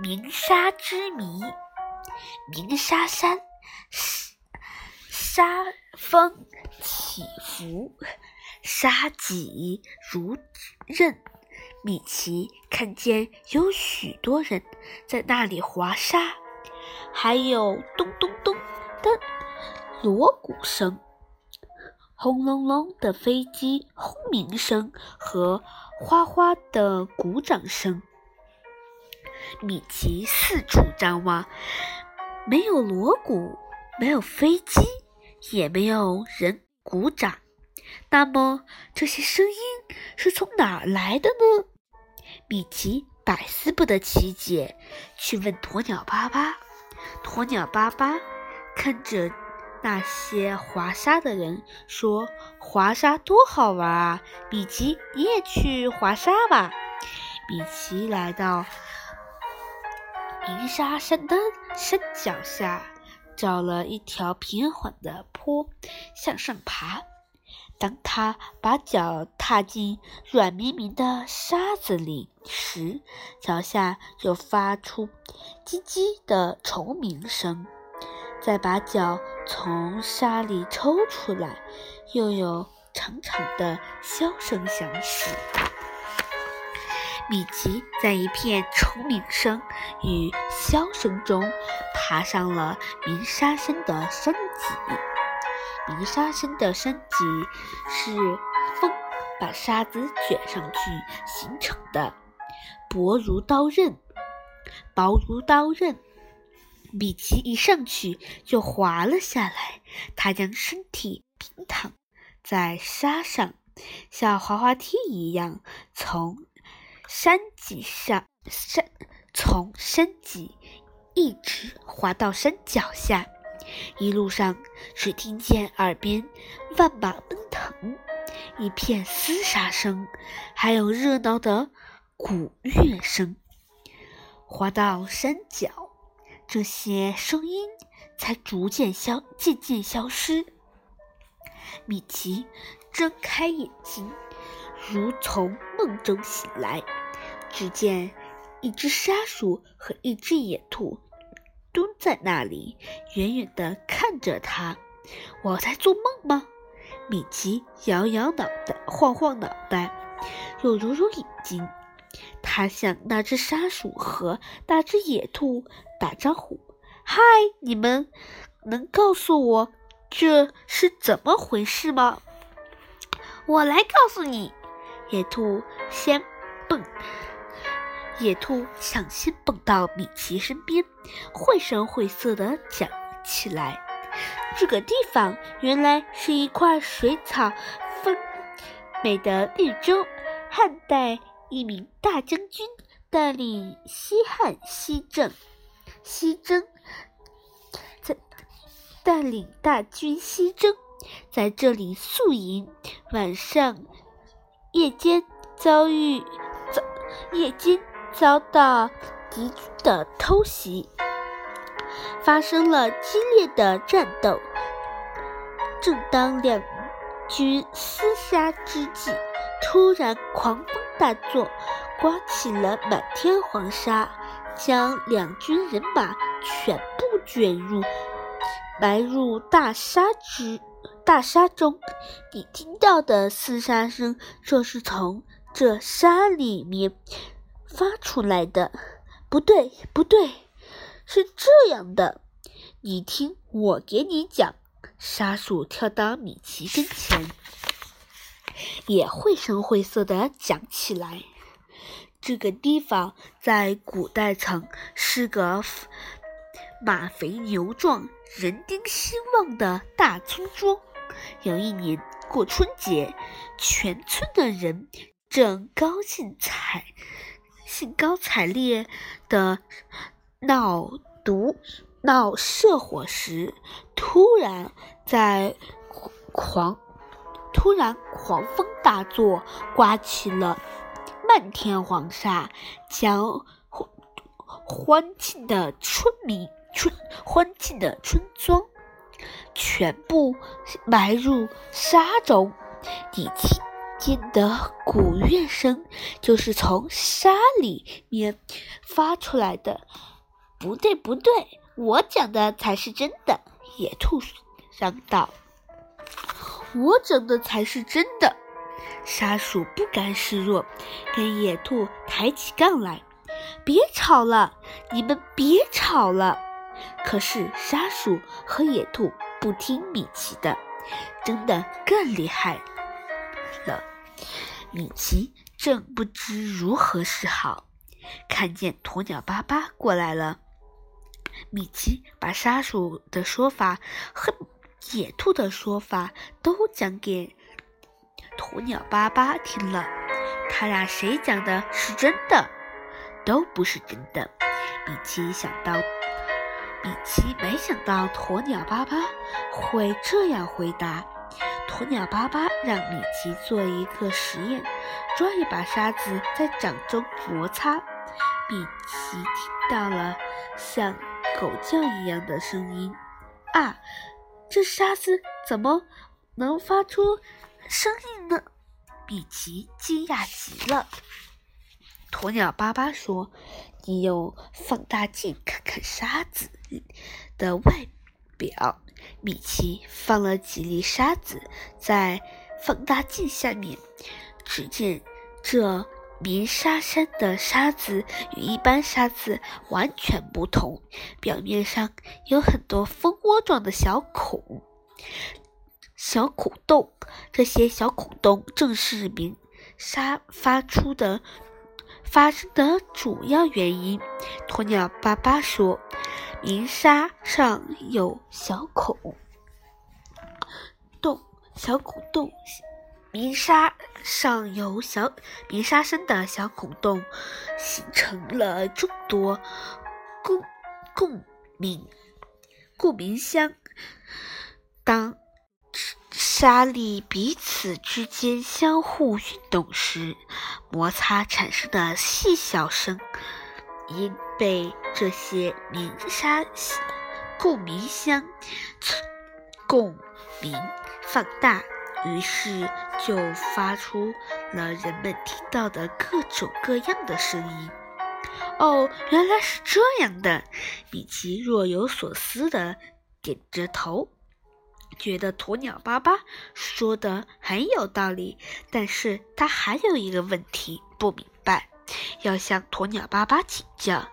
鸣沙之谜。鸣沙山，沙峰起伏，沙脊如刃。米奇看见有许多人在那里划沙，还有咚咚咚的锣鼓声。轰隆隆的飞机轰鸣声和哗哗的鼓掌声。米奇四处张望，没有锣鼓，没有飞机，也没有人鼓掌。那么这些声音是从哪儿来的呢？米奇百思不得其解，去问鸵鸟巴巴。鸵鸟巴巴看着。那些滑沙的人说：“滑沙多好玩啊！”米奇，你也去滑沙吧。米奇来到鸣沙山的山脚下，找了一条平缓的坡向上爬。当他把脚踏进软绵绵的沙子里时，脚下就发出叽叽的虫鸣声。再把脚从沙里抽出来，又有长长的箫声响起。米奇在一片虫鸣声与箫声中爬上了鸣沙山的山脊。鸣沙山的山脊是风把沙子卷上去形成的，薄如刀刃，薄如刀刃。米奇一上去就滑了下来，他将身体平躺在沙上，像滑滑梯一样从山脊上山从山脊一直滑到山脚下。一路上只听见耳边万马奔腾，一片厮杀声，还有热闹的鼓乐声。滑到山脚。这些声音才逐渐消，渐渐消失。米奇睁开眼睛，如从梦中醒来。只见一只沙鼠和一只野兔蹲在那里，远远地看着他。我在做梦吗？米奇摇摇脑袋，晃晃脑袋，又揉揉眼睛。他向那只沙鼠和那只野兔打招呼：“嗨，你们能告诉我这是怎么回事吗？”“我来告诉你。”野兔先蹦，野兔抢先蹦到米奇身边，绘声绘色地讲起来：“这个地方原来是一块水草丰美的绿洲，汉代。”一名大将军带领西汉西征，西征在带领大军西征，在这里宿营。晚上夜间遭遇遭夜间遭到敌军的偷袭，发生了激烈的战斗。正当两军厮杀之际，突然狂风。大作，刮起了满天黄沙，将两军人马全部卷入埋入大沙之大沙中。你听到的厮杀声，就是从这沙里面发出来的。不对，不对，是这样的。你听，我给你讲。沙鼠跳到米奇跟前。也绘声绘色地讲起来。这个地方在古代曾是个马肥牛壮、人丁兴旺的大村庄。有一年过春节，全村的人正高兴采兴高采烈的闹毒闹社火时，突然在狂。突然，狂风大作，刮起了漫天黄沙，将欢庆的村民、村欢庆的村庄全部埋入沙中。你听，点的鼓乐声，就是从沙里面发出来的。不对，不对，我讲的才是真的。野兔嚷道：“我讲的才是真的。”沙鼠不甘示弱，跟野兔抬起杠来：“别吵了，你们别吵了。”可是沙鼠和野兔不听米奇的，争得更厉害了。米奇正不知如何是好，看见鸵鸟巴巴过来了。米奇把沙鼠的说法和野兔的说法都讲给鸵鸟巴巴听了，他俩谁讲的是真的？都不是真的。米奇想到，米奇没想到鸵鸟巴巴会这样回答。鸵鸟巴巴让米奇做一个实验，抓一把沙子在掌中摩擦。米奇听到了像狗叫一样的声音。啊，这沙子怎么能发出声音呢？米奇惊讶极了。鸵鸟巴巴说：“你用放大镜看看沙子的外表。”米奇放了几粒沙子在放大镜下面，只见这鸣沙山的沙子与一般沙子完全不同，表面上有很多蜂窝状的小孔、小孔洞。这些小孔洞正是鸣沙发出的发生的主要原因。鸵鸟爸爸说。鸣沙上有小孔洞，小孔洞，鸣沙上有小鸣沙声的小孔洞，形成了众多共共鸣共鸣箱。当沙粒彼此之间相互运动时，摩擦产生的细小声因。被这些鸣沙共鸣箱共鸣放大，于是就发出了人们听到的各种各样的声音。哦，原来是这样的！米奇若有所思地点着头，觉得鸵鸟巴巴说的很有道理。但是他还有一个问题不明白。要向鸵鸟爸爸请教：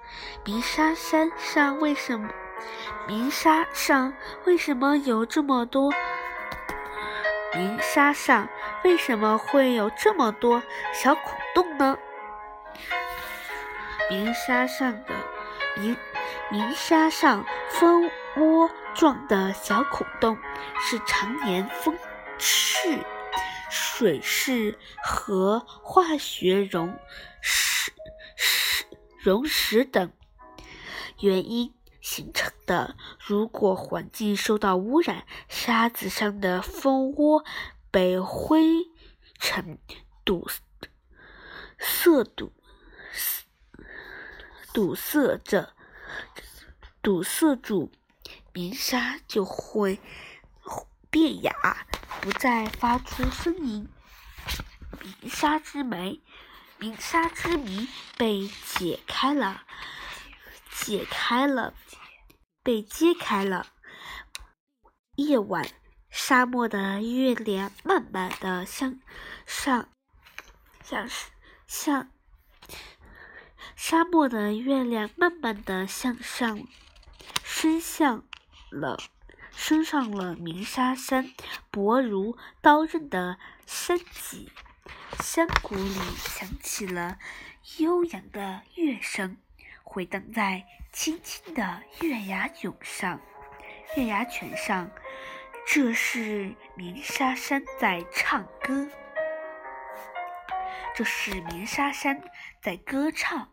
鸣沙山上为什么？鸣沙上为什么有这么多？鸣沙上为什么会有这么多小孔洞呢？鸣沙上的鸣鸣沙上蜂窝状的小孔洞是常年风蚀、水势和化学溶。溶蚀等原因形成的。如果环境受到污染，沙子上的蜂窝被灰尘堵塞堵堵塞着，堵塞住，鸣沙就会变哑，不再发出声音。鸣沙之美。鸣沙之谜被解开了，解开了，被揭开了。夜晚，沙漠的月亮慢慢的向上，向向沙漠的月亮慢慢的向上升向了，升上了鸣沙山薄如刀刃的山脊。山谷里响起了悠扬的乐声，回荡在青青的月牙涌上、月牙泉上。这是鸣沙山在唱歌，这是鸣沙山在歌唱。